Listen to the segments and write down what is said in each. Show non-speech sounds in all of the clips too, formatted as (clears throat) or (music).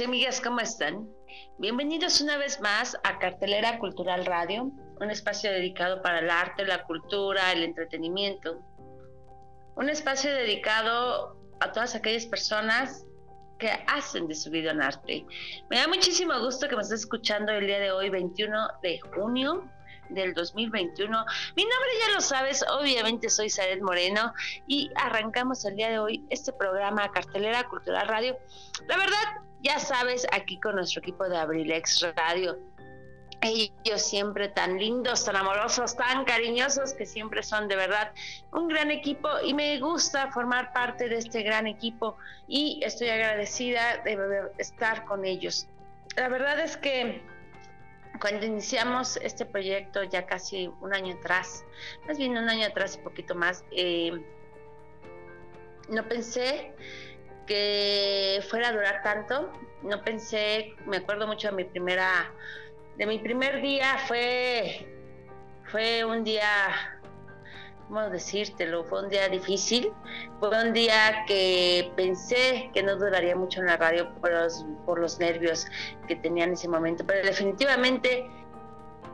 Y amigas, ¿cómo están? Bienvenidos una vez más a Cartelera Cultural Radio, un espacio dedicado para el arte, la cultura, el entretenimiento. Un espacio dedicado a todas aquellas personas que hacen de su vida un arte. Me da muchísimo gusto que me estés escuchando el día de hoy, 21 de junio del 2021. Mi nombre ya lo sabes, obviamente soy Saret Moreno y arrancamos el día de hoy este programa Cartelera Cultural Radio. La verdad, ya sabes, aquí con nuestro equipo de Abrilex Radio. Ellos siempre tan lindos, tan amorosos, tan cariñosos, que siempre son de verdad un gran equipo y me gusta formar parte de este gran equipo y estoy agradecida de estar con ellos. La verdad es que cuando iniciamos este proyecto ya casi un año atrás, más bien un año atrás y poquito más, eh, no pensé que fuera a durar tanto, no pensé, me acuerdo mucho de mi primera, de mi primer día, fue, fue un día ¿cómo decírtelo? Fue un día difícil, fue un día que pensé que no duraría mucho en la radio por los, por los nervios que tenía en ese momento, pero definitivamente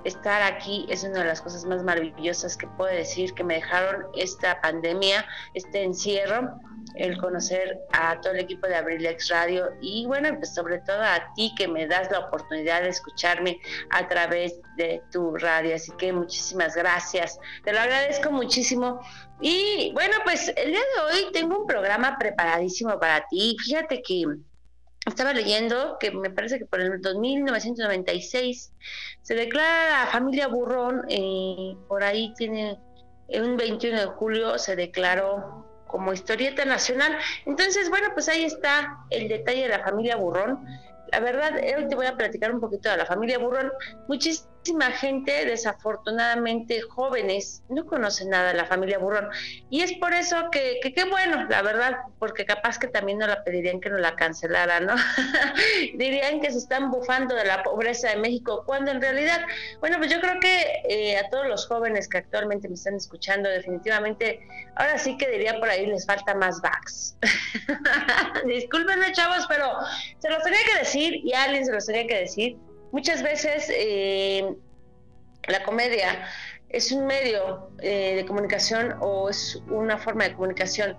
estar aquí es una de las cosas más maravillosas que puedo decir que me dejaron esta pandemia, este encierro, el conocer a todo el equipo de Abrilex Radio y bueno, pues sobre todo a ti que me das la oportunidad de escucharme a través de tu radio. Así que muchísimas gracias, te lo agradezco muchísimo. Y bueno, pues el día de hoy tengo un programa preparadísimo para ti. Fíjate que estaba leyendo que me parece que por el 1996 se declara la familia Burrón, y por ahí tiene, un 21 de julio se declaró como historieta nacional. Entonces, bueno, pues ahí está el detalle de la familia Burrón. La verdad, hoy te voy a platicar un poquito de la familia Burrón. Muchísimas muchísima gente, desafortunadamente jóvenes, no conocen nada de la familia Burrón. Y es por eso que, qué bueno, la verdad, porque capaz que también no la pedirían que no la cancelaran, ¿no? (laughs) Dirían que se están bufando de la pobreza de México, cuando en realidad, bueno, pues yo creo que eh, a todos los jóvenes que actualmente me están escuchando, definitivamente, ahora sí que diría por ahí, les falta más backs. (laughs) Discúlpenme, chavos, pero se los tenía que decir y a alguien se los tenía que decir Muchas veces eh, la comedia es un medio eh, de comunicación o es una forma de comunicación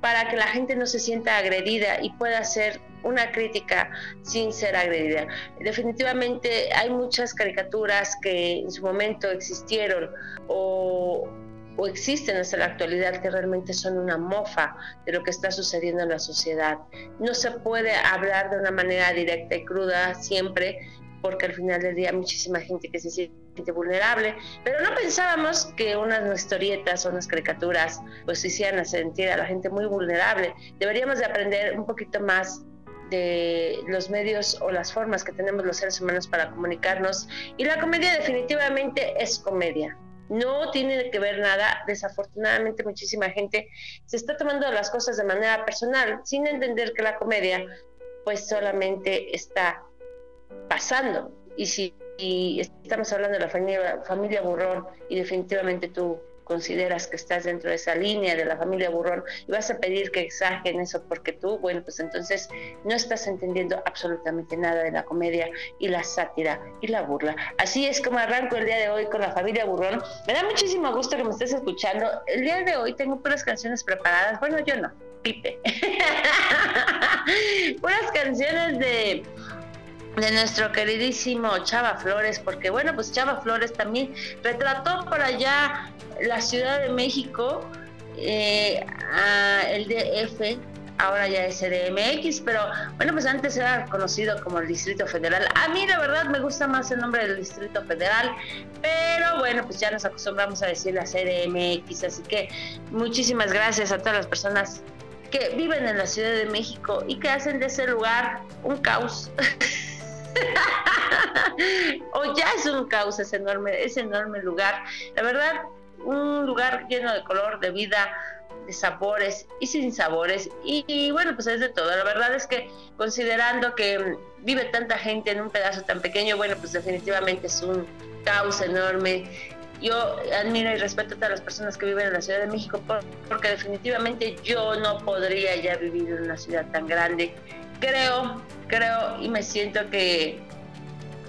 para que la gente no se sienta agredida y pueda hacer una crítica sin ser agredida. Definitivamente hay muchas caricaturas que en su momento existieron o, o, existen hasta la actualidad que realmente son una mofa de lo que está sucediendo en la sociedad. No se puede hablar de una manera directa y cruda siempre porque al final del día muchísima gente que se siente vulnerable, pero no pensábamos que unas historietas o unas caricaturas pues hicieran sentir a la gente muy vulnerable. Deberíamos de aprender un poquito más de los medios o las formas que tenemos los seres humanos para comunicarnos y la comedia definitivamente es comedia. No tiene que ver nada, desafortunadamente muchísima gente se está tomando las cosas de manera personal sin entender que la comedia pues solamente está pasando. Y si estamos hablando de la familia, familia Burrón y definitivamente tú consideras que estás dentro de esa línea de la familia Burrón y vas a pedir que exageren eso porque tú, bueno, pues entonces no estás entendiendo absolutamente nada de la comedia y la sátira y la burla. Así es como arranco el día de hoy con la familia Burrón. Me da muchísimo gusto que me estés escuchando. El día de hoy tengo puras canciones preparadas. Bueno, yo no Pipe. (laughs) Puras canciones de de nuestro queridísimo Chava Flores, porque bueno, pues Chava Flores también retrató por allá la Ciudad de México, eh, el DF, ahora ya es CDMX, pero bueno, pues antes era conocido como el Distrito Federal. A mí la verdad me gusta más el nombre del Distrito Federal, pero bueno, pues ya nos acostumbramos a decir la CDMX, así que muchísimas gracias a todas las personas que viven en la Ciudad de México y que hacen de ese lugar un caos. (laughs) (laughs) o ya es un caos ese enorme, ese enorme lugar. La verdad, un lugar lleno de color, de vida, de sabores y sin sabores. Y, bueno, pues es de todo. La verdad es que considerando que vive tanta gente en un pedazo tan pequeño, bueno, pues definitivamente es un caos enorme. Yo admiro y respeto a todas las personas que viven en la Ciudad de México porque definitivamente yo no podría ya vivir en una ciudad tan grande. Creo, creo y me siento que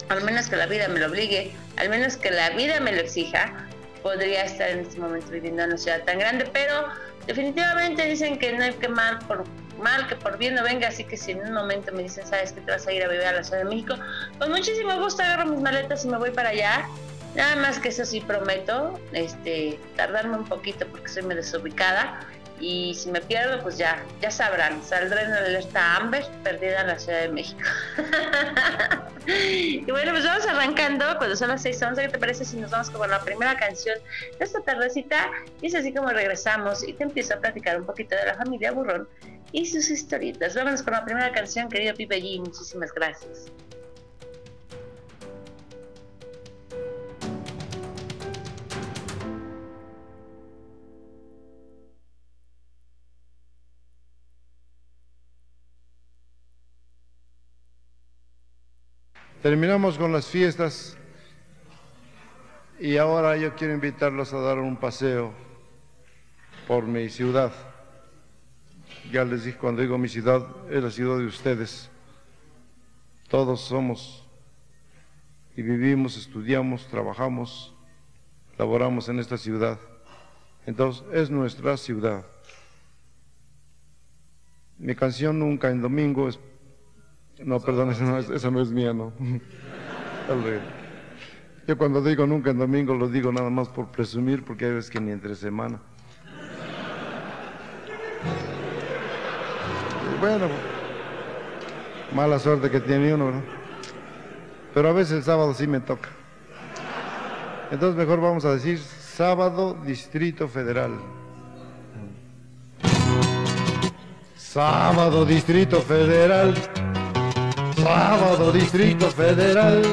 al menos que la vida me lo obligue, al menos que la vida me lo exija, podría estar en este momento viviendo en una ciudad tan grande, pero definitivamente dicen que no hay que mal por mal que por bien no venga, así que si en un momento me dicen, sabes que te vas a ir a vivir a la Ciudad de México, con muchísimo gusto agarro mis maletas y me voy para allá. Nada más que eso sí prometo, este, tardarme un poquito porque soy medio desubicada y si me pierdo, pues ya, ya sabrán, saldré en alerta Amber, perdida en la Ciudad de México. (laughs) y bueno, pues vamos arrancando cuando son las 6.11, ¿qué te parece si nos vamos con la primera canción de esta tardecita? Y es así como regresamos y te empiezo a platicar un poquito de la familia Burrón y sus historietas. Vámonos con la primera canción, querido Pipe G, muchísimas gracias. Terminamos con las fiestas y ahora yo quiero invitarlos a dar un paseo por mi ciudad. Ya les dije, cuando digo mi ciudad, es la ciudad de ustedes. Todos somos y vivimos, estudiamos, trabajamos, laboramos en esta ciudad. Entonces, es nuestra ciudad. Mi canción Nunca en Domingo es no, perdón, esa no, es, no es mía, no. (laughs) Yo cuando digo nunca en domingo lo digo nada más por presumir, porque hay veces que ni entre semana. bueno, mala suerte que tiene uno, ¿no? Pero a veces el sábado sí me toca. Entonces mejor vamos a decir sábado Distrito Federal. Sábado Distrito Federal. Sábado Distrito Federal.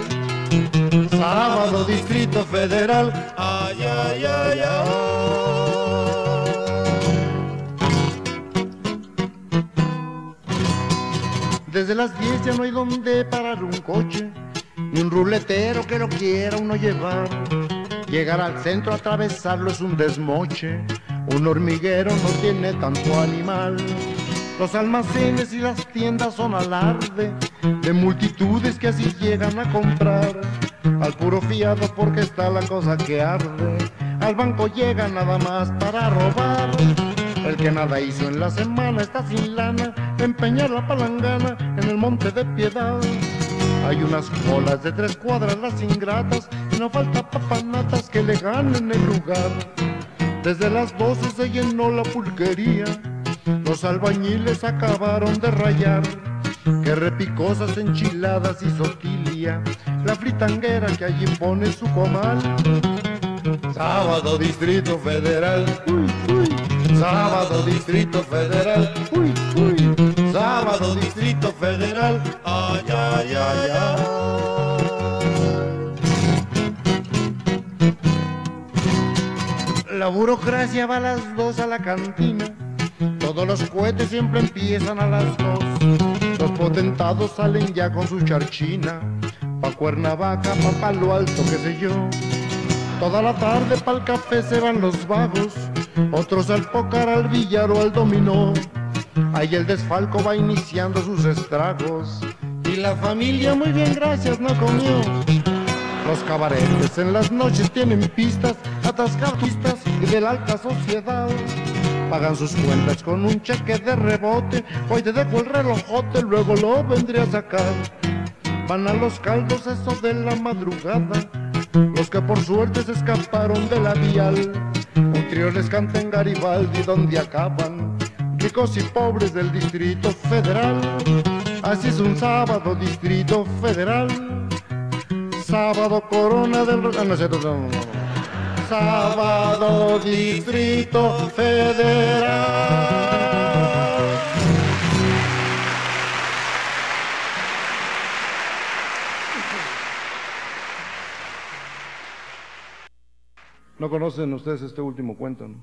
Sábado Distrito Federal. Ay, ay, ay, ay. Desde las 10 ya no hay donde parar un coche, ni un ruletero que lo quiera uno llevar. Llegar al centro, atravesarlo es un desmoche, un hormiguero no tiene tanto animal. Los almacenes y las tiendas son alarde de multitudes que así llegan a comprar. Al puro fiado porque está la cosa que arde. Al banco llega nada más para robar. El que nada hizo en la semana está sin lana. Empeñar la palangana en el monte de piedad. Hay unas colas de tres cuadras las ingratas y no falta papanatas que le ganen el lugar. Desde las doce se llenó la pulquería los albañiles acabaron de rayar, que repicosas enchiladas y soquilia, la fritanguera que allí pone su comal. Sábado Distrito Federal, uy, uy. Sábado Distrito Federal, uy, uy. Sábado Distrito Federal, ay, ay, ay, ay. La burocracia va a las dos a la cantina todos los cohetes siempre empiezan a las dos. Los potentados salen ya con su charchina. Pa' Cuernavaca, pa' Palo Alto, qué sé yo. Toda la tarde pa'l café se van los vagos. Otros al pócar, al billar o al dominó. Ahí el desfalco va iniciando sus estragos. Y la familia muy bien, gracias, no comió. Los cabaretes en las noches tienen pistas, atascadas y de la alta sociedad pagan sus cuentas con un cheque de rebote. Hoy te dejo el relojote, luego lo vendré a sacar. Van a los caldos eso de la madrugada, los que por suerte se escaparon de la vial. Un trío les canta en Garibaldi donde acaban, ricos y pobres del Distrito Federal. Así es un sábado, Distrito Federal. Sábado, Corona del... Ah, no, no, no. Sábado, Distrito Federal. ¿No conocen ustedes este último cuento? ¿no?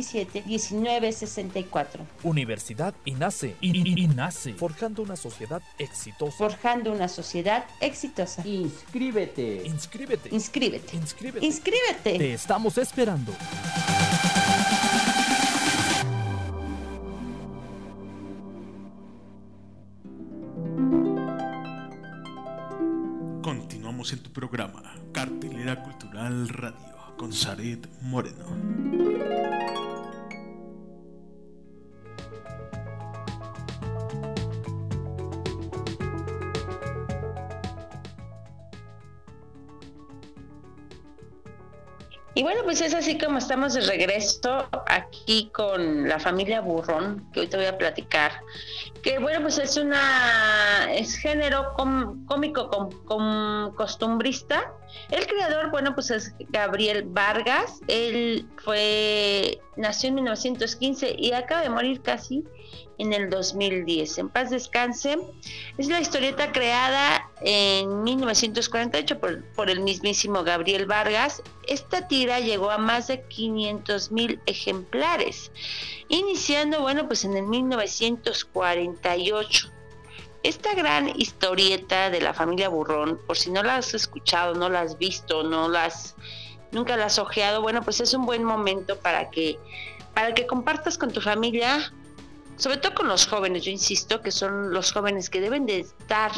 718-127-1964. Universidad INACE. INACE. Forjando una sociedad exitosa. Forjando una sociedad exitosa. Inscríbete. Inscríbete. Inscríbete. Inscríbete. Inscríbete. Te estamos esperando. Continuamos en tu programa, Cartelera Cultural Radio, con Zaret Moreno. Es así como estamos de regreso aquí con la familia Burrón, que hoy te voy a platicar. Que bueno, pues es una, es género com- cómico com- com- costumbrista. El creador, bueno, pues es Gabriel Vargas. Él fue, nació en 1915 y acaba de morir casi en el 2010. En paz descanse. Es la historieta creada en 1948 por, por el mismísimo Gabriel Vargas. Esta tira llegó a más de 500 mil ejemplares, iniciando, bueno, pues en el 1948. Esta gran historieta de la familia Burrón, por si no la has escuchado, no la has visto, no las, nunca la has ojeado, bueno, pues es un buen momento para que, para que compartas con tu familia sobre todo con los jóvenes, yo insisto que son los jóvenes que deben de estar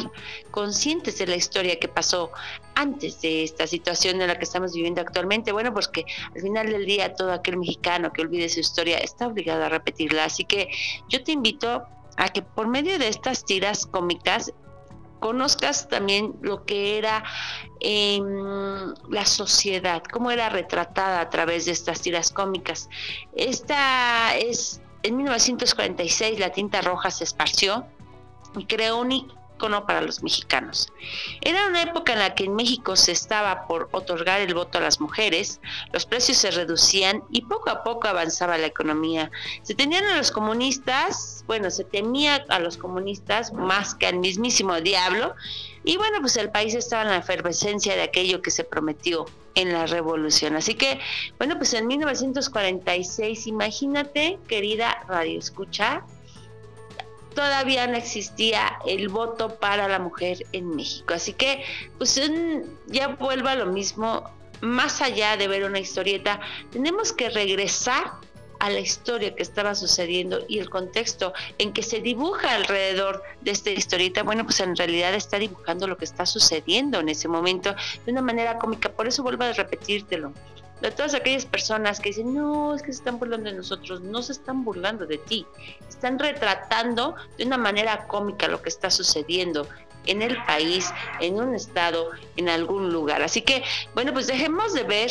conscientes de la historia que pasó antes de esta situación en la que estamos viviendo actualmente. Bueno, pues que al final del día todo aquel mexicano que olvide su historia está obligado a repetirla. Así que yo te invito a que por medio de estas tiras cómicas conozcas también lo que era eh, la sociedad, cómo era retratada a través de estas tiras cómicas. Esta es en 1946 la tinta roja se esparció y creó un icono para los mexicanos. Era una época en la que en México se estaba por otorgar el voto a las mujeres, los precios se reducían y poco a poco avanzaba la economía. Se tenían a los comunistas, bueno, se temía a los comunistas más que al mismísimo diablo y bueno, pues el país estaba en la efervescencia de aquello que se prometió en la revolución. Así que, bueno, pues en 1946, imagínate, querida Radio Escucha, todavía no existía el voto para la mujer en México. Así que, pues ya vuelvo a lo mismo, más allá de ver una historieta, tenemos que regresar a la historia que estaba sucediendo y el contexto en que se dibuja alrededor de esta historieta, bueno, pues en realidad está dibujando lo que está sucediendo en ese momento de una manera cómica. Por eso vuelvo a repetírtelo. De todas aquellas personas que dicen, no, es que se están burlando de nosotros, no se están burlando de ti, están retratando de una manera cómica lo que está sucediendo en el país, en un estado, en algún lugar. Así que, bueno, pues dejemos de ver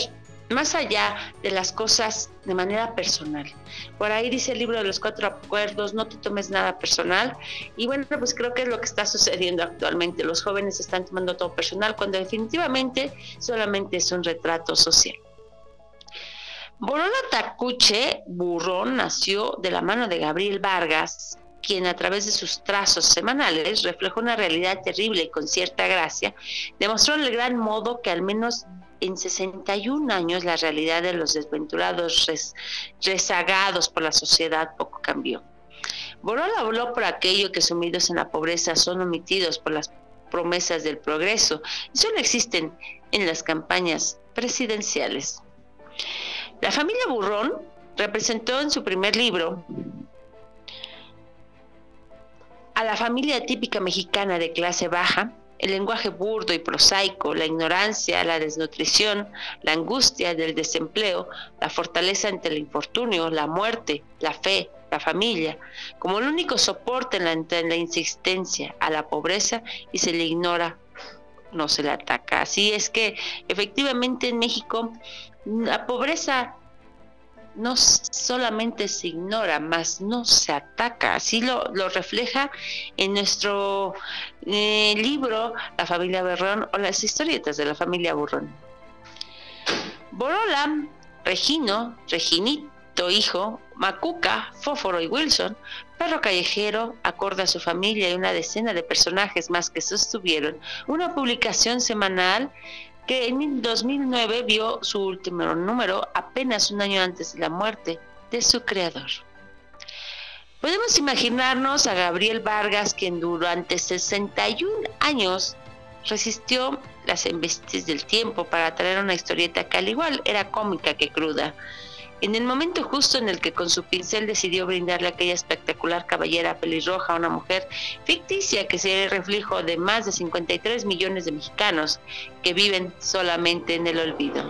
más allá de las cosas de manera personal. Por ahí dice el libro de los cuatro acuerdos, no te tomes nada personal. Y bueno, pues creo que es lo que está sucediendo actualmente. Los jóvenes están tomando todo personal cuando definitivamente solamente es un retrato social. Borola Tacuche Burrón nació de la mano de Gabriel Vargas, quien a través de sus trazos semanales reflejó una realidad terrible y con cierta gracia, demostró el gran modo que al menos en 61 años la realidad de los desventurados rezagados por la sociedad poco cambió. Borola habló por aquello que sumidos en la pobreza son omitidos por las promesas del progreso y solo existen en las campañas presidenciales. La familia Burrón representó en su primer libro a la familia típica mexicana de clase baja, el lenguaje burdo y prosaico, la ignorancia, la desnutrición, la angustia del desempleo, la fortaleza ante el infortunio, la muerte, la fe, la familia, como el único soporte en la, en la insistencia a la pobreza y se le ignora, no se le ataca. Así es que efectivamente en México la pobreza no solamente se ignora, más no se ataca. Así lo, refleja en nuestro eh, libro La familia Burrón o las historietas de la familia Burrón. Borola, Regino, Reginito, hijo, Macuca, Fóforo y Wilson, perro callejero, acorde a su familia y una decena de personajes más que sostuvieron una publicación semanal que en 2009 vio su último número apenas un año antes de la muerte de su creador. Podemos imaginarnos a Gabriel Vargas, quien durante 61 años resistió las embestidas del tiempo para traer una historieta que al igual era cómica que cruda, en el momento justo en el que con su pincel decidió brindarle aquella espectacular caballera pelirroja a una mujer ficticia que sería el reflejo de más de 53 millones de mexicanos que viven solamente en el olvido.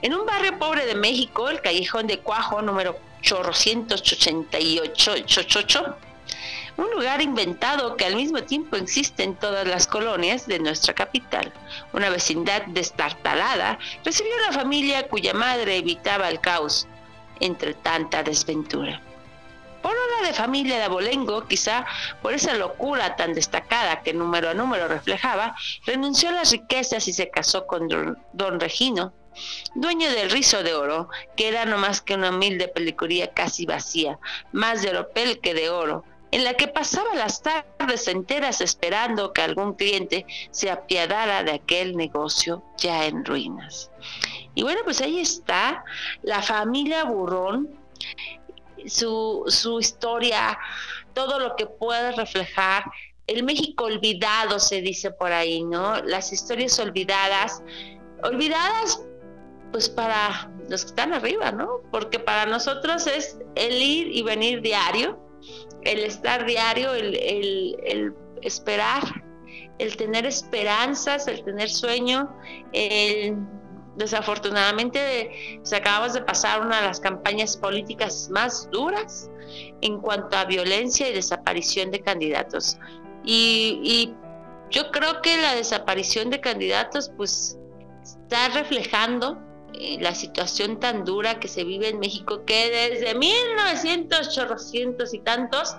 En un barrio pobre de México, el callejón de Cuajo número 888, un lugar inventado que al mismo tiempo existe en todas las colonias de nuestra capital. Una vecindad destartalada recibió una familia cuya madre evitaba el caos entre tanta desventura. Por hora de familia de abolengo, quizá por esa locura tan destacada que número a número reflejaba, renunció a las riquezas y se casó con don Regino, dueño del rizo de oro, que era no más que una humilde pelicuría casi vacía, más de oropel que de oro, en la que pasaba las tardes enteras esperando que algún cliente se apiadara de aquel negocio ya en ruinas. Y bueno, pues ahí está la familia Burrón, su, su historia, todo lo que puede reflejar. El México olvidado se dice por ahí, ¿no? Las historias olvidadas, olvidadas pues para los que están arriba, ¿no? Porque para nosotros es el ir y venir diario, el estar diario, el, esperar, el tener esperanzas, el tener sueño, desafortunadamente se acabamos de pasar una de las campañas políticas más duras en cuanto a violencia y desaparición de candidatos. Y, y yo creo que la desaparición de candidatos pues está reflejando eh, la situación tan dura que se vive en México, que desde 1900, y tantos,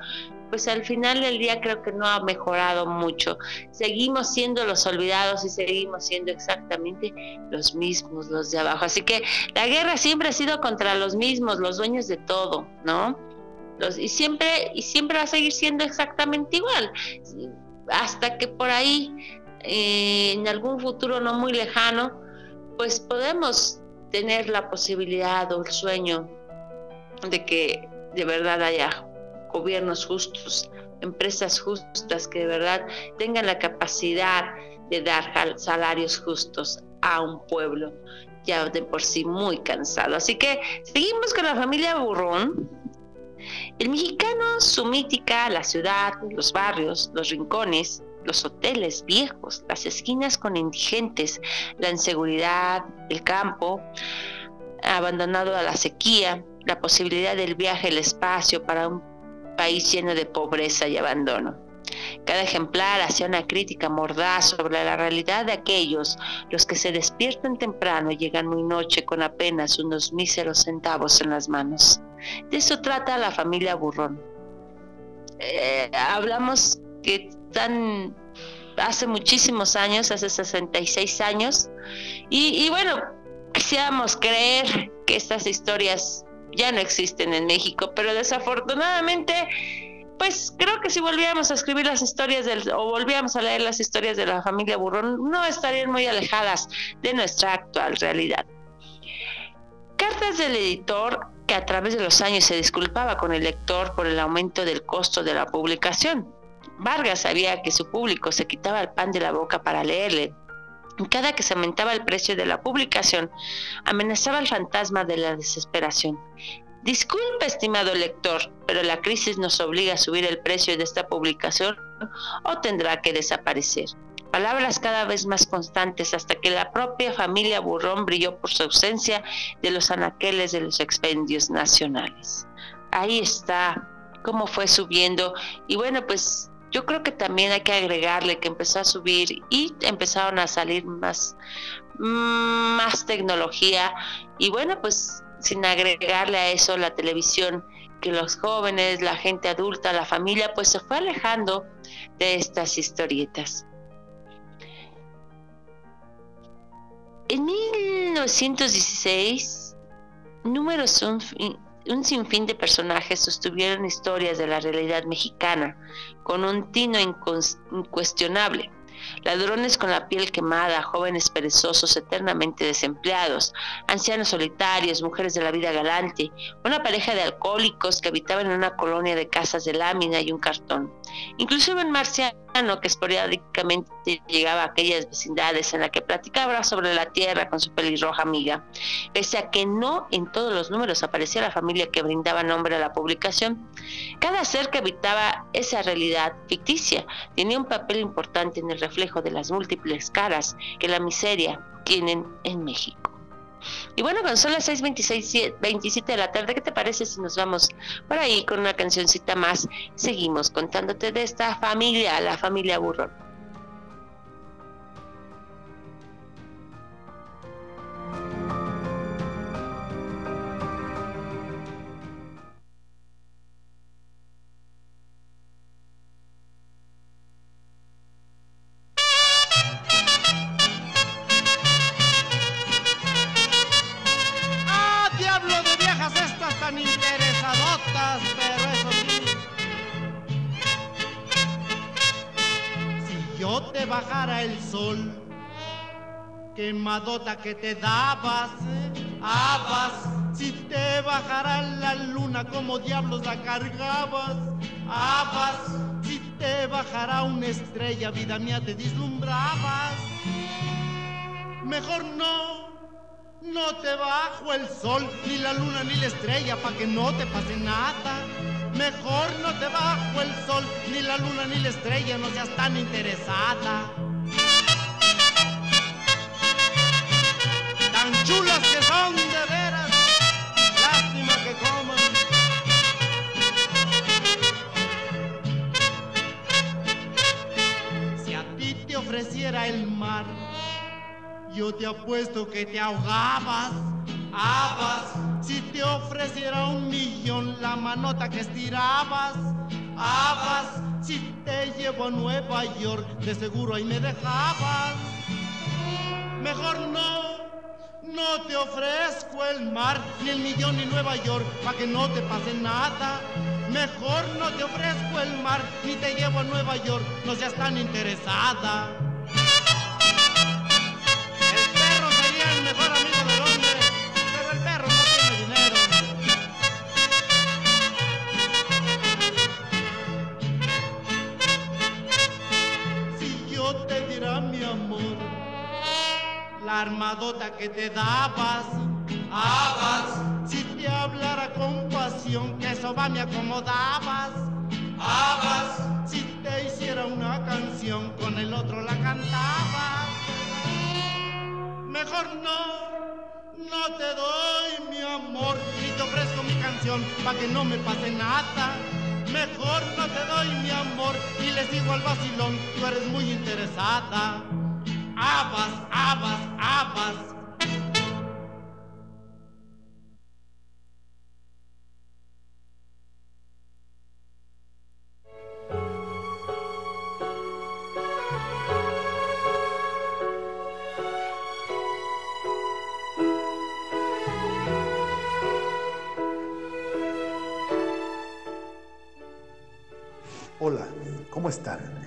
pues al final del día creo que no ha mejorado mucho. Seguimos siendo los olvidados y seguimos siendo exactamente los mismos, los de abajo. Así que la guerra siempre ha sido contra los mismos, los dueños de todo, ¿no? Los, y siempre y siempre va a seguir siendo exactamente igual hasta que por ahí eh, en algún futuro no muy lejano pues podemos tener la posibilidad o el sueño de que de verdad haya gobiernos justos, empresas justas que de verdad tengan la capacidad de dar salarios justos a un pueblo ya de por sí muy cansado. Así que seguimos con la familia Burrón. El mexicano, su mítica, la ciudad, los barrios, los rincones, los hoteles viejos, las esquinas con indigentes, la inseguridad, el campo abandonado a la sequía, la posibilidad del viaje al espacio para un país lleno de pobreza y abandono. Cada ejemplar hacía una crítica mordaz sobre la realidad de aquellos, los que se despiertan temprano y llegan muy noche con apenas unos míseros centavos en las manos. De eso trata la familia Burrón. Eh, hablamos que están hace muchísimos años, hace 66 años, y, bueno, quisiéramos creer que estas historias ya no existen en México, pero desafortunadamente pues creo que si volviéramos a escribir las historias del, o volviéramos a leer las historias de la familia Burrón, no estarían muy alejadas de nuestra actual realidad. Cartas del editor que a través de los años se disculpaba con el lector por el aumento del costo de la publicación. Vargas sabía que su público se quitaba el pan de la boca para leerle. Cada que se aumentaba el precio de la publicación, amenazaba el fantasma de la desesperación. Disculpe, estimado lector, pero la crisis nos obliga a subir el precio de esta publicación o tendrá que desaparecer. Palabras cada vez más constantes hasta que la propia familia Burrón brilló por su ausencia de los anaqueles de los expendios nacionales. Ahí está cómo fue subiendo y bueno, pues yo creo que también hay que agregarle que empezó a subir y empezaron a salir más, más tecnología y bueno, pues sin agregarle a eso la televisión, que los jóvenes, la gente adulta, la familia, pues se fue alejando de estas historietas. En 1916, números un, sinfín de personajes sostuvieron historias de la realidad mexicana con un tino incuestionable ladrones con la piel quemada, jóvenes perezosos eternamente desempleados, ancianos solitarios, mujeres de la vida galante, una pareja de alcohólicos que habitaban en una colonia de casas de lámina y un cartón. Incluso un marciano que esporádicamente llegaba a aquellas vecindades en la que platicaba sobre la tierra con su pelirroja amiga. Pese a que no en todos los números aparecía la familia que brindaba nombre a la publicación, cada ser que habitaba esa realidad ficticia tenía un papel importante en el reflejo de las múltiples caras que la miseria tienen en México. Y bueno, cuando son las 6:27 de la tarde, ¿qué te parece si nos vamos por ahí con una cancioncita más? Seguimos contándote de esta familia, la familia Burro. Quemadota que te dabas, habas, si te bajara la luna como diablos la cargabas, habas, si te bajara una estrella, vida mía, te dislumbrabas. Mejor no, no te bajo el sol, ni la luna ni la estrella, pa' que no te pase nada. Mejor no te bajo el sol, ni la luna ni la estrella, no seas tan interesada. Chulas que son de veras, lástima que coman. Si a ti te ofreciera el mar, yo te apuesto que te ahogabas, habas. Si te ofreciera un millón, la manota que estirabas, habas. Si te llevo a Nueva York, de seguro ahí me dejabas. Mejor no no te ofrezco el mar, ni el millón, ni Nueva York, para que no te pase nada. Mejor no te ofrezco el mar, ni te llevo a Nueva York, no seas tan interesada. Armadota que te dabas, habas, si te hablara con pasión, que eso va me acomodabas, habas, si te hiciera una canción, con el otro la cantabas. Mejor no, no te doy mi amor, ni te ofrezco mi canción, pa' que no me pase nada. mejor no te doy mi amor. Y les digo al vacilón, tú eres muy interesada. Habas, habas, habas. Hola, ¿cómo están?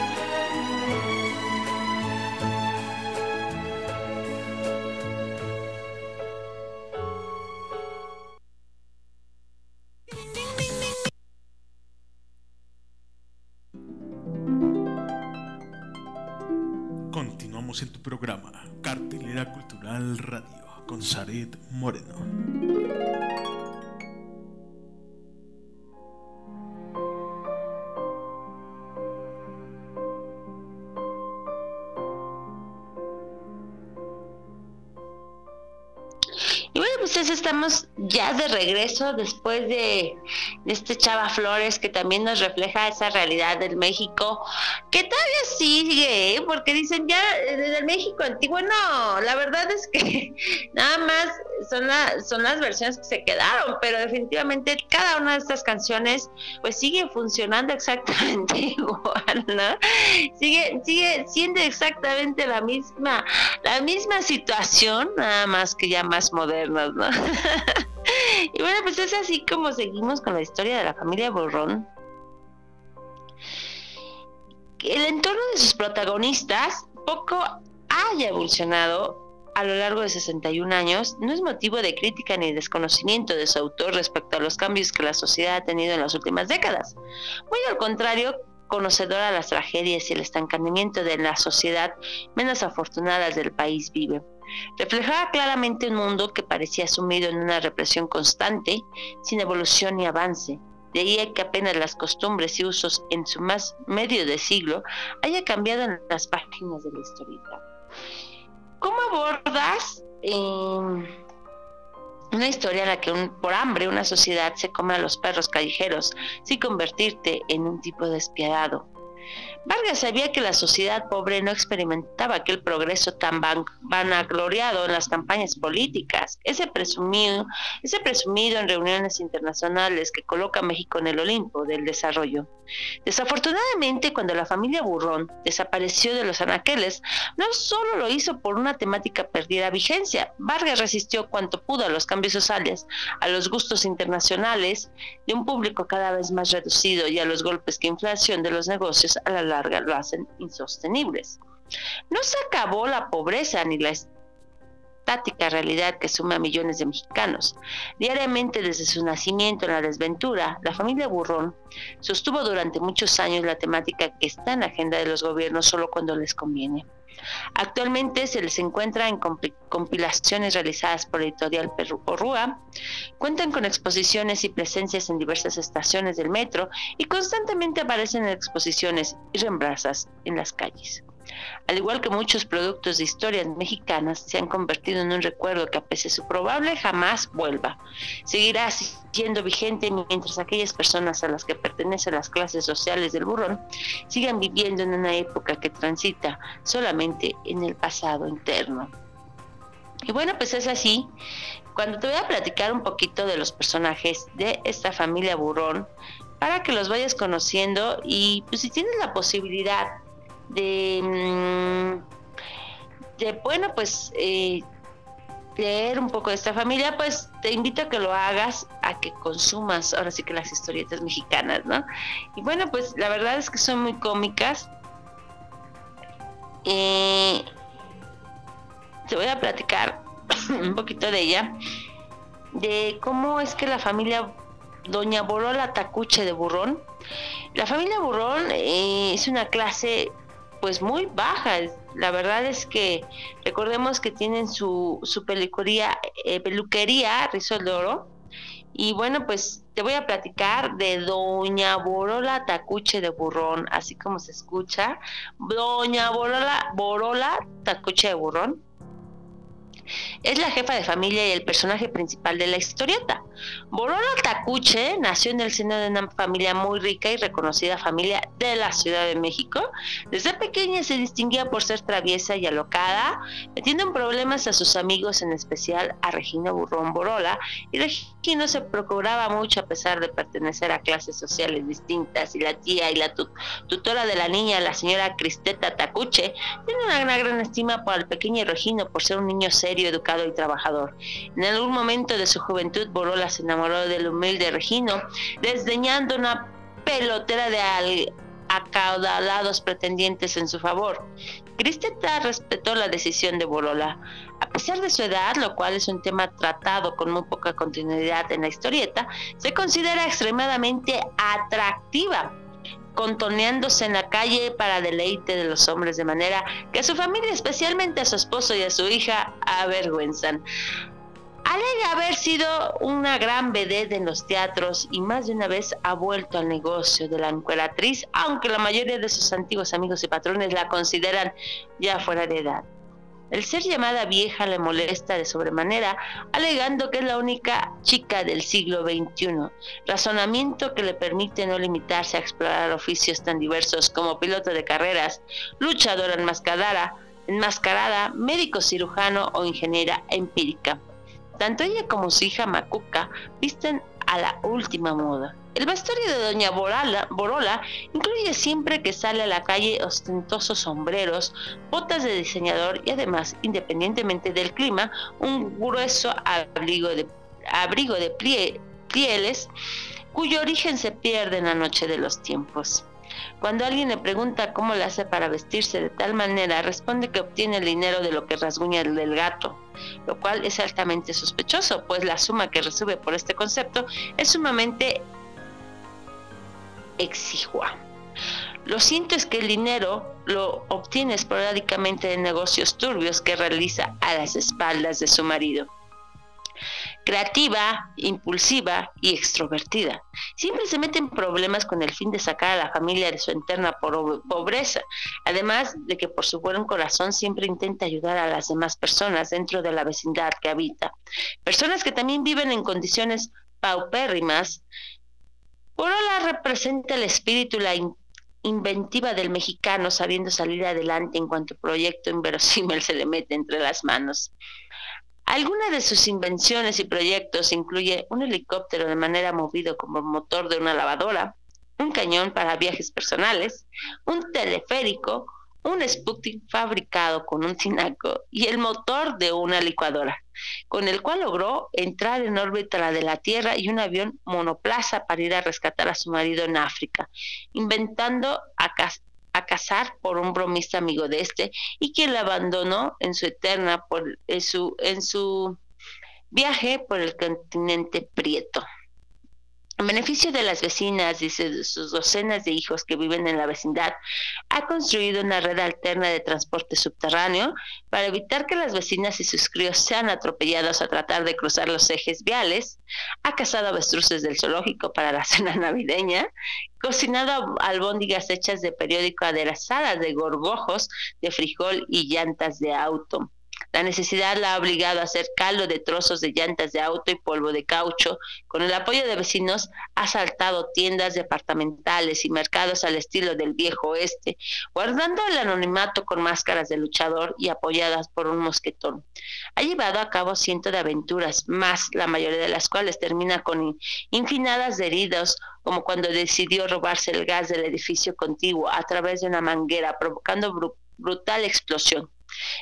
regreso después de, este Chava Flores que también nos refleja esa realidad del México, que todavía sigue, ¿eh? porque dicen ya eh, desde el México antiguo, no, la verdad es que (laughs) nada más son, la- son las versiones que se quedaron, pero definitivamente cada una de estas canciones pues sigue funcionando exactamente (laughs) igual, ¿no? Sigue, sigue siendo exactamente la misma, la misma situación, nada más que ya más modernas, ¿no? (laughs) (laughs) y bueno, pues es así como seguimos con la historia de la familia Borrón. El entorno de sus protagonistas poco haya evolucionado a lo largo de 61 años no es motivo de crítica ni desconocimiento de su autor respecto a los cambios que la sociedad ha tenido en las últimas décadas. Muy al contrario, conocedora de las tragedias y el estancamiento de la sociedad menos afortunadas del país vive. Reflejaba claramente un mundo que parecía sumido en una represión constante, sin evolución ni avance. De ahí que apenas las costumbres y usos en su más medio de siglo haya cambiado en las páginas de la historieta. ¿Cómo abordas eh, una historia en la que un- por hambre una sociedad se come a los perros callejeros sin convertirte en un tipo despiadado? Vargas sabía que la sociedad pobre no experimentaba aquel progreso tan van- vanagloriado en las campañas políticas, ese presumido, ese presumido en reuniones internacionales que coloca a México en el Olimpo del desarrollo. Desafortunadamente, cuando la familia Burrón desapareció de los anaqueles, no solo lo hizo por una temática perdida vigencia, Vargas resistió cuanto pudo a los cambios sociales, a los gustos internacionales de un público cada vez más reducido y a los golpes que inflación de los negocios a la larga lo hacen insostenibles. No se acabó la pobreza ni la estática realidad que suma a millones de mexicanos. Diariamente desde su nacimiento en la desventura, la familia Burrón sostuvo durante muchos años la temática que está en la agenda de los gobiernos solo cuando les conviene. Actualmente se les encuentra en compi- compilaciones realizadas por Editorial Perú Orrúa, cuentan con exposiciones y presencias en diversas estaciones del metro y constantemente aparecen en exposiciones y reembrazas en las calles. Al igual que muchos productos de historias mexicanas, se han convertido en un recuerdo que a pesar de su probable jamás vuelva, seguirá siendo vigente mientras aquellas personas a las que pertenecen las clases sociales del burrón sigan viviendo en una época que transita solamente en el pasado interno. Y bueno, pues es así. Cuando te voy a platicar un poquito de los personajes de esta familia burrón, para que los vayas conociendo y pues si tienes la posibilidad de, mm, de bueno, pues eh, leer un poco de esta familia, pues te invito a que lo hagas, a que consumas ahora sí que las historietas mexicanas, ¿no? Y bueno, pues la verdad es que son muy cómicas. Eh, te voy a platicar (clears throat) un poquito de ella, de cómo es que la familia Doña Borola Tacuche de Burrón, la familia Burrón eh, es una clase pues muy baja. La verdad es que recordemos que tienen su, su peluquería, eh, peluquería Rizol de Oro. Y bueno, pues te voy a platicar de Doña Borola Tacuche de Burrón, así como se escucha. Doña Borola, Borola Tacuche de Burrón es la jefa de familia y el personaje principal de la historieta. Borola Tacuche nació en el seno de una familia muy rica y reconocida familia de la Ciudad de México. Desde pequeña se distinguía por ser traviesa y alocada, metiendo en problemas a sus amigos, en especial a Regina Burrón Borola, y Regina se procuraba mucho a pesar de pertenecer a clases sociales distintas, y la tía y la tutora de la niña, la señora Cristeta Tacuche, tiene una gran estima por el pequeño Regino por ser un niño serio, educado y trabajador. En algún momento de su juventud, Borola se enamoró del humilde Regino, desdeñando una pelotera de acaudalados pretendientes en su favor. Cristeta respetó la decisión de Borola. A pesar de su edad, lo cual es un tema tratado con muy poca continuidad en la historieta, se considera extremadamente atractiva contoneándose en la calle para deleite de los hombres, de manera que a su familia, especialmente a su esposo y a su hija, avergüenzan. Alega haber sido una gran vedette en los teatros y más de una vez ha vuelto al negocio de la encueratriz, aunque la mayoría de sus antiguos amigos y patrones la consideran ya fuera de edad. El ser llamada vieja le molesta de sobremanera, alegando que es la única chica del siglo XXI, razonamiento que le permite no limitarse a explorar oficios tan diversos como piloto de carreras, luchadora enmascarada, enmascarada médico cirujano o ingeniera empírica. Tanto ella como su hija Macuca visten a la última moda. El vestuario de Doña Borola incluye siempre que sale a la calle ostentosos sombreros, botas de diseñador y además, independientemente del clima, un grueso abrigo de, abrigo de pieles cuyo origen se pierde en la noche de los tiempos. Cuando alguien le pregunta cómo le hace para vestirse de tal manera, responde que obtiene el dinero de lo que rasguña el del gato, lo cual es altamente sospechoso, pues la suma que recibe por este concepto es sumamente exigua. Lo siento es que el dinero lo obtiene esporádicamente de negocios turbios que realiza a las espaldas de su marido. Creativa, impulsiva y extrovertida. Siempre se mete en problemas con el fin de sacar a la familia de su interna pobreza, además de que por su buen corazón siempre intenta ayudar a las demás personas dentro de la vecindad que habita. Personas que también viven en condiciones paupérrimas Borola representa el espíritu la inventiva del mexicano sabiendo salir adelante en cuanto proyecto inverosímil (laughs) se le mete entre las manos. Algunas de sus invenciones y proyectos incluye un helicóptero de manera movido como motor de una lavadora, un cañón para viajes personales, un teleférico, un Sputnik fabricado con un tinaco y el motor de una licuadora, con el cual logró entrar en órbita de la Tierra y un avión monoplaza para ir a rescatar a su marido en África, inventando a, cazar por un bromista amigo de este y quien la abandonó en su eterna por en su, en su viaje por el continente prieto. En beneficio de las vecinas y sus docenas de hijos que viven en la vecindad, ha construido una red alterna de transporte subterráneo para evitar que las vecinas y sus críos sean atropellados a tratar de cruzar los ejes viales, ha cazado avestruces del zoológico para la (laughs) cena navideña, cocinado albóndigas hechas de periódico aderezadas de gorgojos, de frijol y llantas de auto la necesidad la ha obligado a hacer caldo de trozos de llantas de auto y polvo de caucho. Con el apoyo de vecinos ha asaltado tiendas departamentales y mercados al estilo del viejo oeste, guardando el anonimato con máscaras de luchador y apoyadas por un mosquetón. Ha llevado a cabo cientos de aventuras, más la mayoría de las cuales termina con infinadas heridas como cuando decidió robarse el gas del edificio contiguo a través de una manguera, provocando brutal explosión.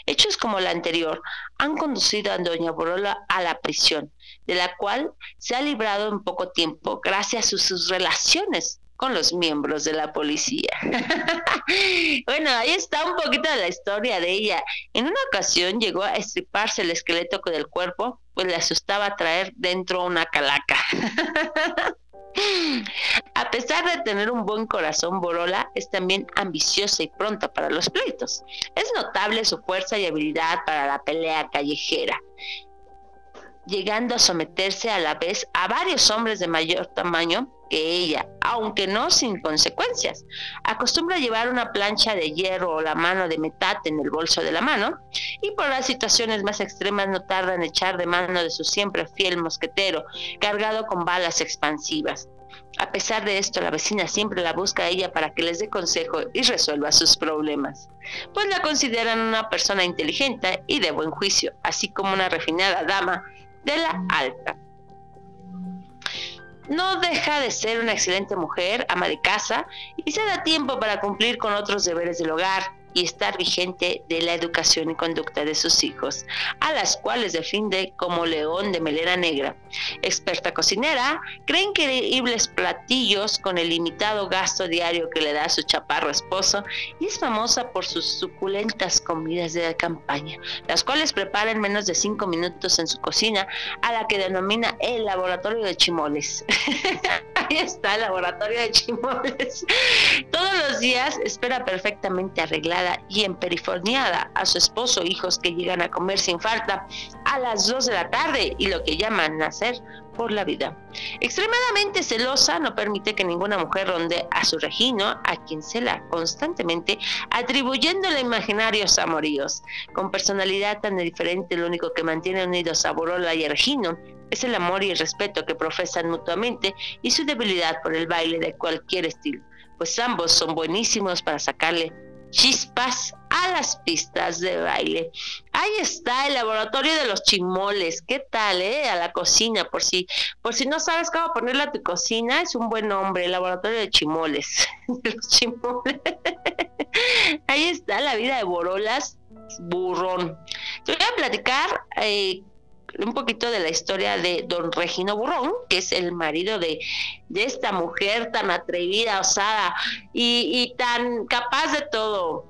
Hechos como la anterior han conducido a Doña Borola a la prisión, de la cual se ha librado en poco tiempo gracias a sus relaciones con los miembros de la policía. (laughs) bueno, ahí está un poquito de la historia de ella. En una ocasión llegó a estriparse el esqueleto con el cuerpo, pues le asustaba traer dentro una calaca. (laughs) A pesar de tener un buen corazón, Borola es también ambiciosa y pronta para los pleitos. Es notable su fuerza y habilidad para la pelea callejera llegando a someterse a la vez a varios hombres de mayor tamaño que ella, aunque no sin consecuencias. Acostumbra llevar una plancha de hierro o la mano de metate en el bolso de la mano y por las situaciones más extremas no tarda en echar de mano de su siempre fiel mosquetero, cargado con balas expansivas. A pesar de esto, la vecina siempre la busca a ella para que les dé consejo y resuelva sus problemas, pues la consideran una persona inteligente y de buen juicio, así como una refinada dama de la alta. No deja de ser una excelente mujer, ama de casa, y se da tiempo para cumplir con otros deberes del hogar, y estar vigente de la educación y conducta de sus hijos, a las cuales defiende como león de melena negra. Experta cocinera, cree increíbles platillos con el limitado gasto diario que le da su chaparro esposo y es famosa por sus suculentas comidas de campaña, las cuales prepara en menos de cinco minutos en su cocina, a la que denomina el laboratorio de chimoles. (laughs) (laughs) Está el laboratorio de chimoles. Todos los días espera perfectamente arreglar y emperiforniada a su esposo, hijos que llegan a comer sin falta a las 2 de la tarde y lo que llaman nacer por la vida. Extremadamente celosa, no permite que ninguna mujer ronde a su Regino, a quien cela constantemente, atribuyéndole imaginarios amoríos. Con personalidad tan diferente, lo único que mantiene unidos a Borola y a Regino es el amor y el respeto que profesan mutuamente y su debilidad por el baile de cualquier estilo, pues ambos son buenísimos para sacarle chispas a las pistas de baile. Ahí está el laboratorio de los chimoles. ¿Qué tal, eh? A la cocina, por si, por si no sabes cómo ponerle a tu cocina, es un buen nombre, el laboratorio de chimoles. (laughs) los chimoles. (laughs) Ahí está la vida de Borolas Burrón. Te voy a platicar eh, un poquito de la historia de don Regino Burrón, que es el marido de, esta mujer tan atrevida, osada y, tan capaz de todo.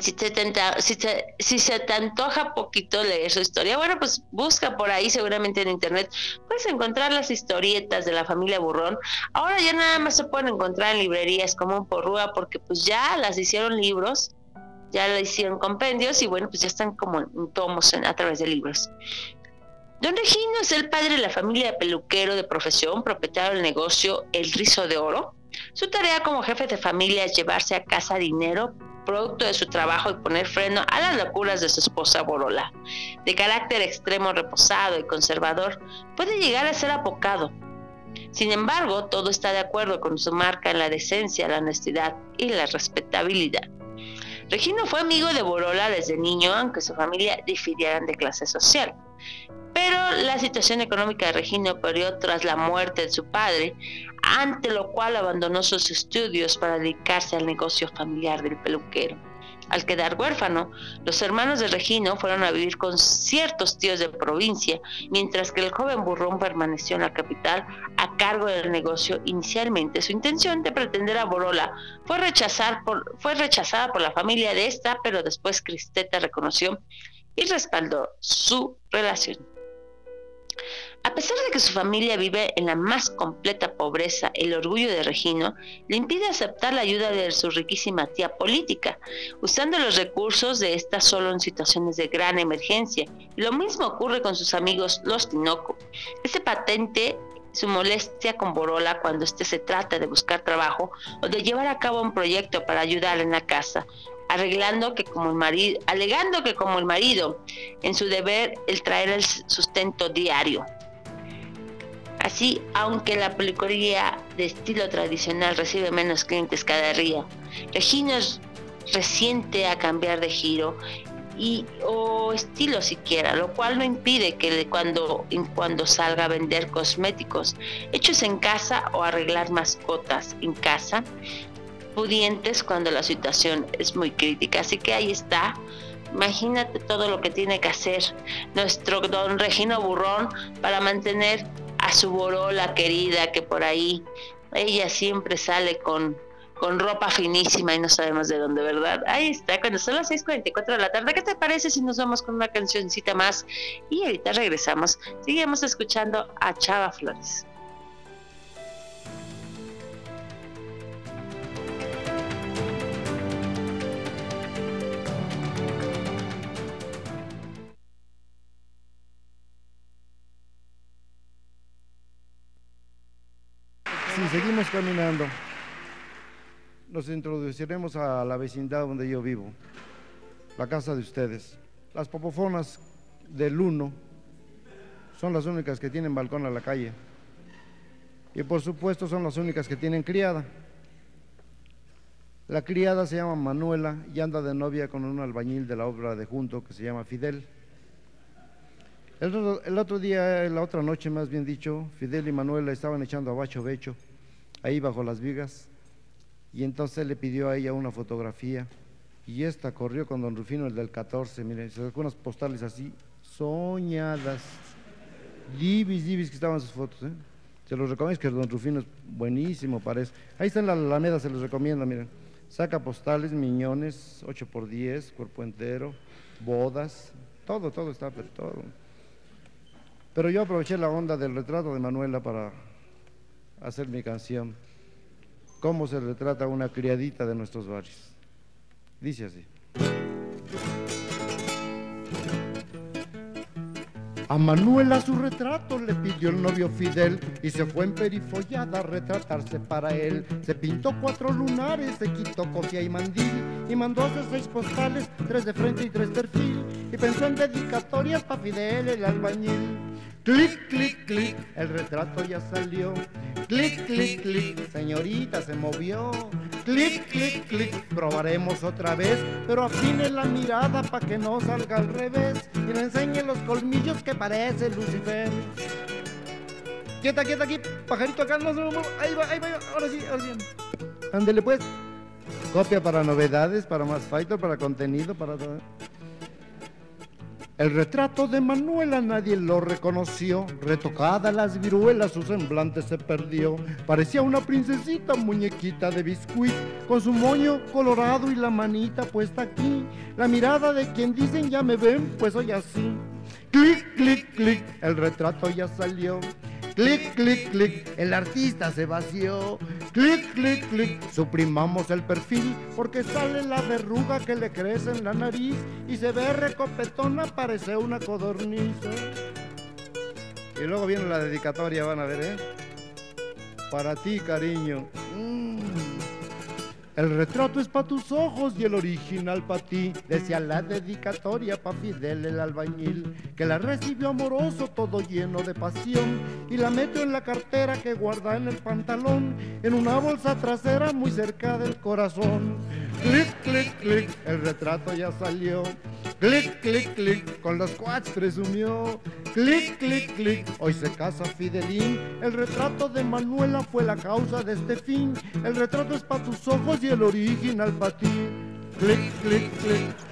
Si, te si, si se te antoja poquito leer su historia, bueno, pues busca por ahí seguramente en internet. Puedes encontrar las historietas de la familia Burrón. Ahora ya nada más se pueden encontrar en librerías como un porrúa porque pues ya las hicieron libros ya le hicieron compendios y bueno, pues ya están como en tomos a través de libros. Don Regino es el padre de la familia de peluquero de profesión, propietario del negocio El Rizo de Oro. Su tarea como jefe de familia es llevarse a casa dinero producto de su trabajo y poner freno a las locuras de su esposa Borola. De carácter extremo, reposado y conservador, puede llegar a ser apocado. Sin embargo, todo está de acuerdo con su marca en la decencia, la honestidad y la respetabilidad. Regino fue amigo de Borola desde niño, aunque su familia difirieran de clase social. Pero la situación económica de Regino perdió tras la muerte de su padre, ante lo cual abandonó sus estudios para dedicarse al negocio familiar del peluquero. Al quedar huérfano, los hermanos de Regino fueron a vivir con ciertos tíos de provincia, mientras que el joven burrón permaneció en la capital a cargo del negocio. Inicialmente, su intención de pretender a Borola fue, por, fue rechazada por la familia de esta, pero después Cristeta reconoció y respaldó su relación. A pesar de que su familia vive en la más completa pobreza, el orgullo de Regino le impide aceptar la ayuda de su riquísima tía política, usando los recursos de esta solo en situaciones de gran emergencia. Lo mismo ocurre con sus amigos los Tinoco. Ese patente su molestia con Borola cuando éste se trata de buscar trabajo o de llevar a cabo un proyecto para ayudar en la casa, arreglando que como el marido, alegando que como el marido, en su deber el traer el sustento diario. Así, aunque la peluquería de estilo tradicional recibe menos clientes cada día, Regino es reciente a cambiar de giro y o estilo siquiera, lo cual no impide que cuando, cuando salga a vender cosméticos hechos en casa o arreglar mascotas en casa, pudientes cuando la situación es muy crítica. Así que ahí está. Imagínate todo lo que tiene que hacer nuestro don Regino Burrón para mantener su borola querida que por ahí ella siempre sale con, con ropa finísima y no sabemos de dónde, ¿verdad? Ahí está, cuando son las 6.44 de la tarde, ¿qué te parece si nos vamos con una cancioncita más? Y ahorita regresamos, seguimos escuchando a Chava Flores. Seguimos caminando, nos introduciremos a la vecindad donde yo vivo, la casa de ustedes. Las popofonas del 1 son las únicas que tienen balcón a la calle. Y por supuesto son las únicas que tienen criada. La criada se llama Manuela y anda de novia con un albañil de la obra de junto que se llama Fidel. El, otro día, la otra noche más bien dicho, Fidel y Manuela estaban echando a bacho becho ahí bajo las vigas y entonces le pidió a ella una fotografía y esta corrió con don Rufino, el del 14, miren, se sacó unas postales así, soñadas, divis, divis que estaban sus fotos, ¿eh? Se los recomiendo, es que don Rufino es buenísimo, parece. Ahí está en la Alameda, se los recomiendo, miren. Saca postales, miñones, 8 por 10, cuerpo entero, bodas, todo, todo está, pero todo. Pero yo aproveché la onda del retrato de Manuela para hacer mi canción. ¿Cómo se retrata una criadita de nuestros barrios? Dice así. A Manuela su retrato le pidió el novio Fidel y se fue en perifollada a retratarse para él. Se pintó cuatro lunares, se quitó cofia y mandil y mandó hacer seis postales, tres de frente y tres perfil. Y pensó en dedicatorias para Fidel el albañil. Clic, clic, clic, el retrato ya salió. Clic, clic, clic, señorita se movió. Clic, clic, clic, probaremos otra vez, pero afine la mirada para que no salga al revés y le enseñe los colmillos que parece Lucifer. Quieta, quieta aquí, pajarito acá, no ahí va, ahí va, ahora sí, ahora sí. Ándele pues. Copia para novedades, para más fighter, para contenido, para todo. El retrato de Manuela nadie lo reconoció. Retocada las viruelas, su semblante se perdió. Parecía una princesita, muñequita de biscuit, con su moño colorado y la manita puesta aquí. La mirada de quien dicen ya me ven, pues hoy así. Clic, clic, clic, el retrato ya salió. Clic, clic, clic, el artista se vació. Clic, clic, clic, suprimamos el perfil porque sale la verruga que le crece en la nariz y se ve recopetona, parece una codorniz. ¿eh? Y luego viene la dedicatoria, van a ver, ¿eh? Para ti, cariño. El retrato es para tus ojos y el original para ti, decía la dedicatoria pa' Fidel el albañil, que la recibió amoroso, todo lleno de pasión, y la metió en la cartera que guarda en el pantalón, en una bolsa trasera muy cerca del corazón. Clic, clic, clic, el retrato ya salió. Clic, clic, clic, con los quads presumió. Clic, clic, clic, hoy se casa Fidelín. El retrato de Manuela fue la causa de este fin. El retrato es para tus ojos y el original para ti. Clic, clic, clic.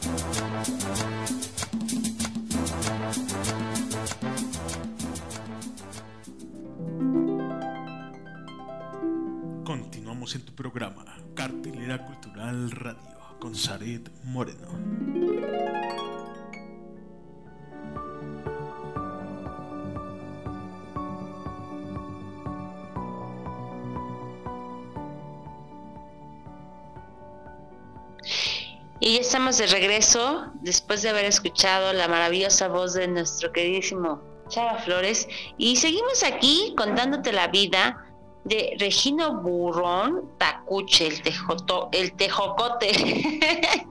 En tu programa Cartelera Cultural Radio con Saret Moreno. Y ya estamos de regreso después de haber escuchado la maravillosa voz de nuestro queridísimo Chava Flores. Y seguimos aquí contándote la vida de Regino Burrón Tacuche, el, tejoto, el tejocote. (laughs)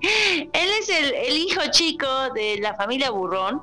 Él es el, hijo chico de la familia Burrón.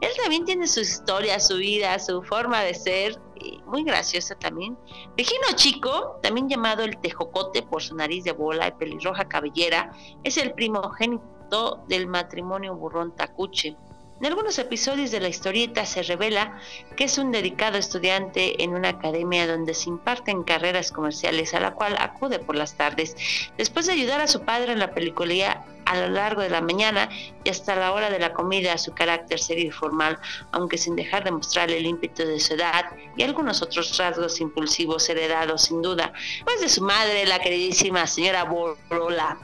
Él también tiene su historia, su vida, su forma de ser, muy graciosa también. Regino Chico, también llamado el tejocote por su nariz de bola y pelirroja cabellera, es el primogénito del matrimonio Burrón Tacuche. En algunos episodios de la historieta se revela que es un dedicado estudiante en una academia donde se imparten carreras comerciales a la cual acude por las tardes. Después de ayudar a su padre en la peliculía a lo largo de la mañana y hasta la hora de la comida su carácter serio y formal, aunque sin dejar de mostrar el ímpetu de su edad y algunos otros rasgos impulsivos heredados sin duda, pues de su madre, la queridísima señora Borola.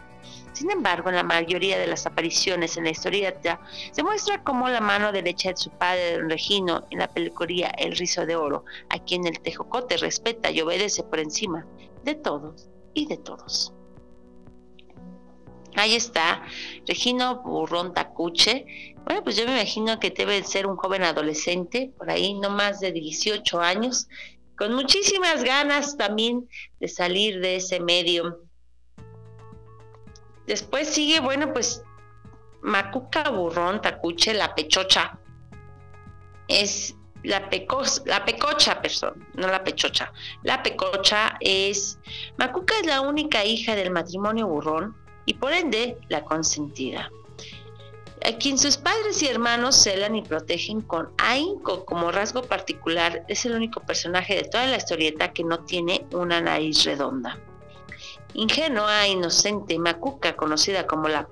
Sin embargo, en la mayoría de las apariciones en la historieta se muestra como la mano derecha de su padre, don Regino, en la peluquería El Rizo de Oro, a quien el tejocote respeta y obedece por encima de todos y de todos. Ahí está, Regino Burrón Tacuche. Bueno, pues yo me imagino que debe ser un joven adolescente, por ahí no más de 18 años, con muchísimas ganas también de salir de ese medio Después sigue, bueno, pues Macuca Burrón Tacuche, la pechocha. Es la, la pecocha, perdón, no la pechocha. La pecocha es. Macuca es la única hija del matrimonio burrón y por ende la consentida. A quien sus padres y hermanos celan y protegen con ahínco como rasgo particular, es el único personaje de toda la historieta que no tiene una nariz redonda. Ingenua, inocente, macuca, conocida como la,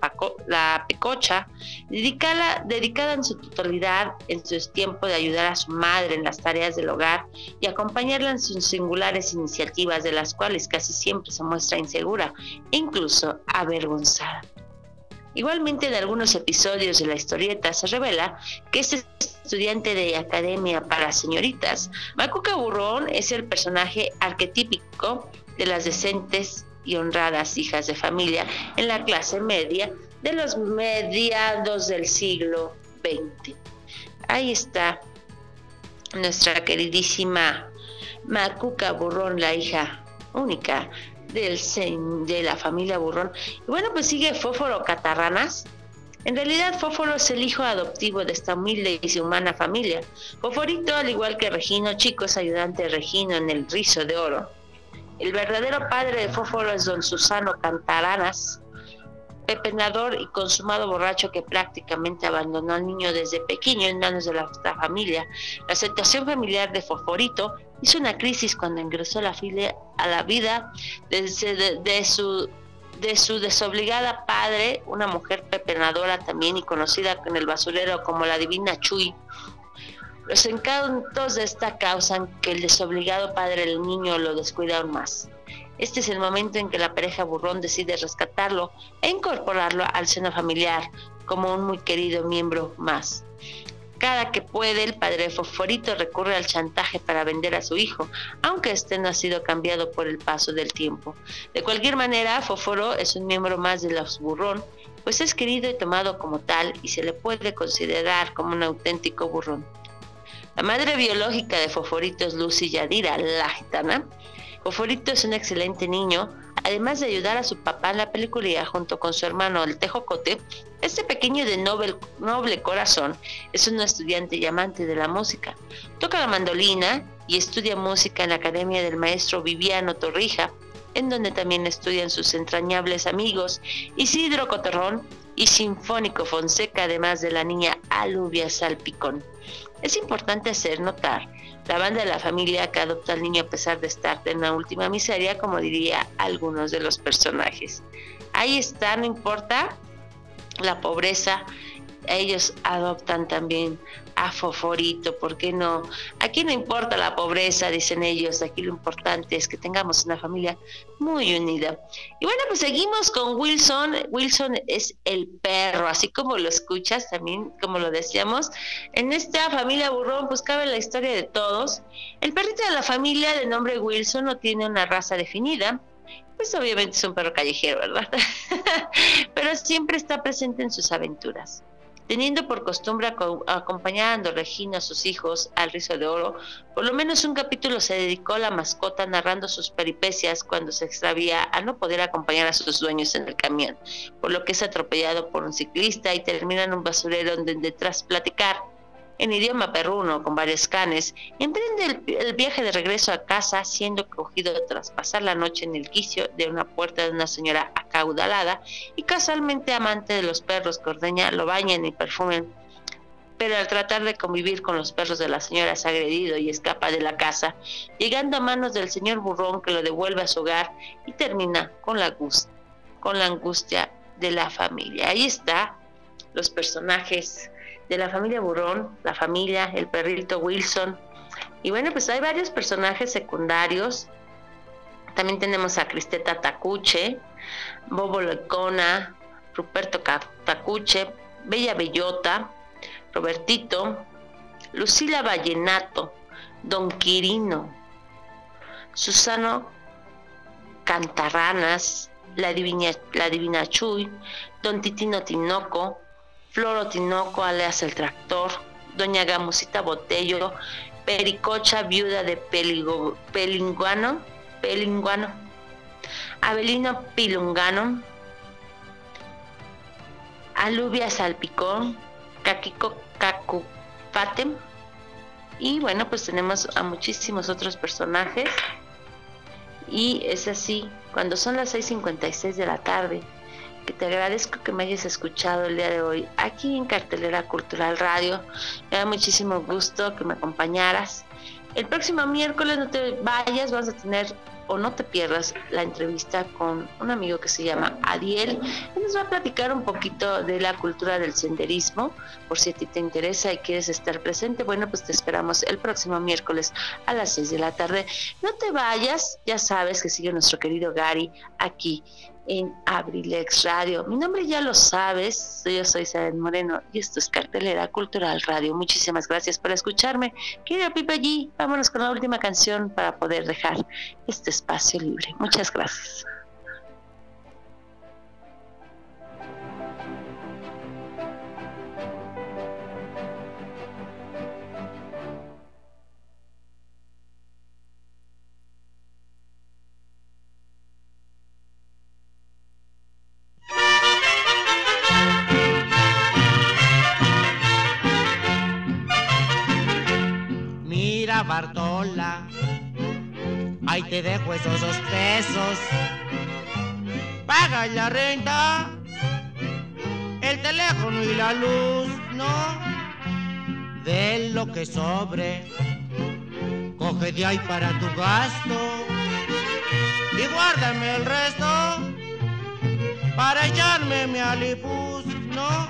pecocha, dedicada, dedicada en su totalidad en su tiempo de ayudar a su madre en las tareas del hogar y acompañarla en sus singulares iniciativas de las cuales casi siempre se muestra insegura e incluso avergonzada. Igualmente en algunos episodios de la historieta se revela que este estudiante de academia para señoritas, Macuca Burrón es el personaje arquetípico de las decentes y honradas hijas de familia en la clase media de los mediados del siglo XX. Ahí está nuestra queridísima Macuca Burrón, la hija única del, de la familia Burrón. Y bueno, pues sigue Fóforo Catarranas. En realidad, Fóforo es el hijo adoptivo de esta humilde y humana familia. Fóforito, al igual que Regino Chico, es ayudante de Regino en el rizo de oro. El verdadero padre de Fósforo es don Susano Cantaranas, pepenador y consumado borracho que prácticamente abandonó al niño desde pequeño en manos de la familia. La situación familiar de Fosforito hizo una crisis cuando ingresó a la, a la vida de, su de su desobligada padre, una mujer pepenadora también y conocida en el basurero como la divina Chuy, los encantos de esta causan que el desobligado padre del niño lo descuida aún más. Este es el momento en que la pareja burrón decide rescatarlo e incorporarlo al seno familiar como un muy querido miembro más. Cada que puede, el padre Fosforito recurre al chantaje para vender a su hijo, aunque este no ha sido cambiado por el paso del tiempo. De cualquier manera, Fósforo es un miembro más de los burrón, pues es querido y tomado como tal y se le puede considerar como un auténtico burrón. La madre biológica de Foforito es Lucy Yadira, la gitana. Foforito es un excelente niño, además de ayudar a su papá en la película junto con su hermano el Tejocote. Este pequeño de noble, corazón es un estudiante y amante de la música. Toca la mandolina y estudia música en la academia del maestro Viviano Torrija, en donde también estudian sus entrañables amigos Isidro Coterrón y Sinfónico Fonseca, además de la niña Aluvia Salpicón. Es importante hacer notar la banda de la familia que adopta al niño a pesar de estar en la última miseria, como diría algunos de los personajes. Ahí está, no importa la pobreza, ellos adoptan también a Foforito, ¿por qué no? Aquí no importa la pobreza, dicen ellos, aquí lo importante es que tengamos una familia muy unida. Y bueno, pues seguimos con Wilson. Wilson es el perro, así como lo escuchas también, como lo decíamos. En esta familia burrón, pues cabe la historia de todos. El perrito de la familia de nombre Wilson no tiene una raza definida, pues obviamente es un perro callejero, ¿verdad? (laughs) Pero siempre está presente en sus aventuras. Teniendo por costumbre acompañando a Regina a sus hijos al rizo de oro, por lo menos un capítulo se dedicó a la mascota narrando sus peripecias cuando se extravía a no poder acompañar a sus dueños en el camión, por lo que es atropellado por un ciclista y termina en un basurero donde tras platicar en idioma perruno con varios canes, emprende el, viaje de regreso a casa siendo cogido tras pasar la noche en el quicio de una puerta de una señora acaudalada y casualmente amante de los perros que ordeña, lo bañan y perfumen pero al tratar de convivir con los perros de la señora es agredido y escapa de la casa, llegando a manos del señor burrón que lo devuelve a su hogar y termina con la, con la angustia de la familia. Ahí está los personajes de la familia burrón, la familia, el perrito Wilson. Y bueno, pues hay varios personajes secundarios. También tenemos a Cristeta Tacuche, Bobo Lecona, Ruperto Tacuche, Bella Bellota, Robertito, Lucila Vallenato, Don Quirino, Susano Cantarranas, la Divina, la Divina Chuy, Don Titino Tinoco, Floro Tinoco, alias el Tractor, Doña Gamusita Botello, Pericocha, viuda de Peligo, Pelinguano, Pelinguano, Abelino Pilungano, Alubia Salpicón, Caquico Cacupatem. Y bueno, pues tenemos a muchísimos otros personajes. Y es así, cuando son las 6.56 de la tarde, que te agradezco que me hayas escuchado el día de hoy aquí en Cartelera Cultural Radio. Me da muchísimo gusto que me acompañaras. El próximo miércoles no te vayas, vas a tener o no te pierdas la entrevista con un amigo que se llama Adiel. Él nos va a platicar un poquito de la cultura del senderismo, por si a ti te interesa y quieres estar presente. Bueno, pues te esperamos el próximo miércoles a las 6 de la tarde. No te vayas, ya sabes que sigue nuestro querido Gary aquí en Abrilex Radio. Mi nombre ya lo sabes, yo soy Isabel Moreno y esto es Cartelera Cultural Radio. Muchísimas gracias por escucharme. Querida Pipa allí, vámonos con la última canción para poder dejar este espacio libre. Muchas gracias. Dejo esos dos pesos. Paga la renta, el teléfono y la luz, no. De lo que sobre, coge de ahí para tu gasto y guárdame el resto para echarme mi alipus, no.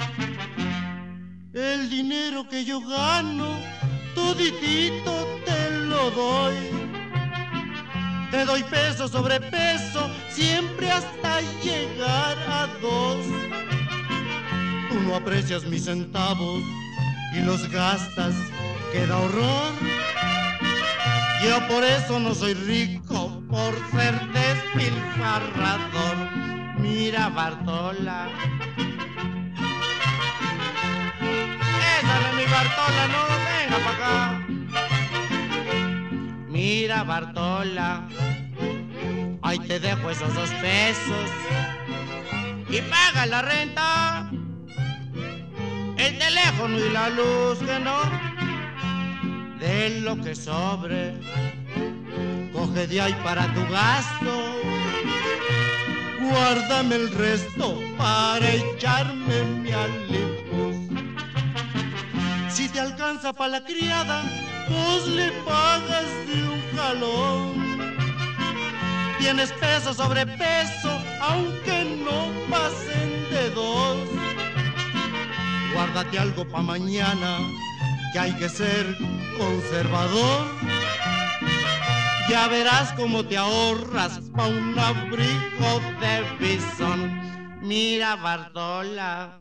El dinero que yo gano toditito te lo doy. Te doy peso sobre peso, siempre hasta llegar a dos. Tú no aprecias mis centavos y los gastas, queda horror. Yo por eso no soy rico, por ser despilfarrador. Mira Bartola. Esa es mi Bartola, no Mira Bartola, ahí te dejo esos dos pesos y paga la renta, el teléfono y la luz que no, de lo que sobre, coge de ahí para tu gasto, guárdame el resto para echarme mi alipus. Si te alcanza para la criada, pues le pagas de un jalón. Tienes peso sobre peso, aunque no pasen de dos. Guárdate algo para mañana, que hay que ser conservador. Ya verás cómo te ahorras pa' un abrigo de bisón. Mira, Bardola.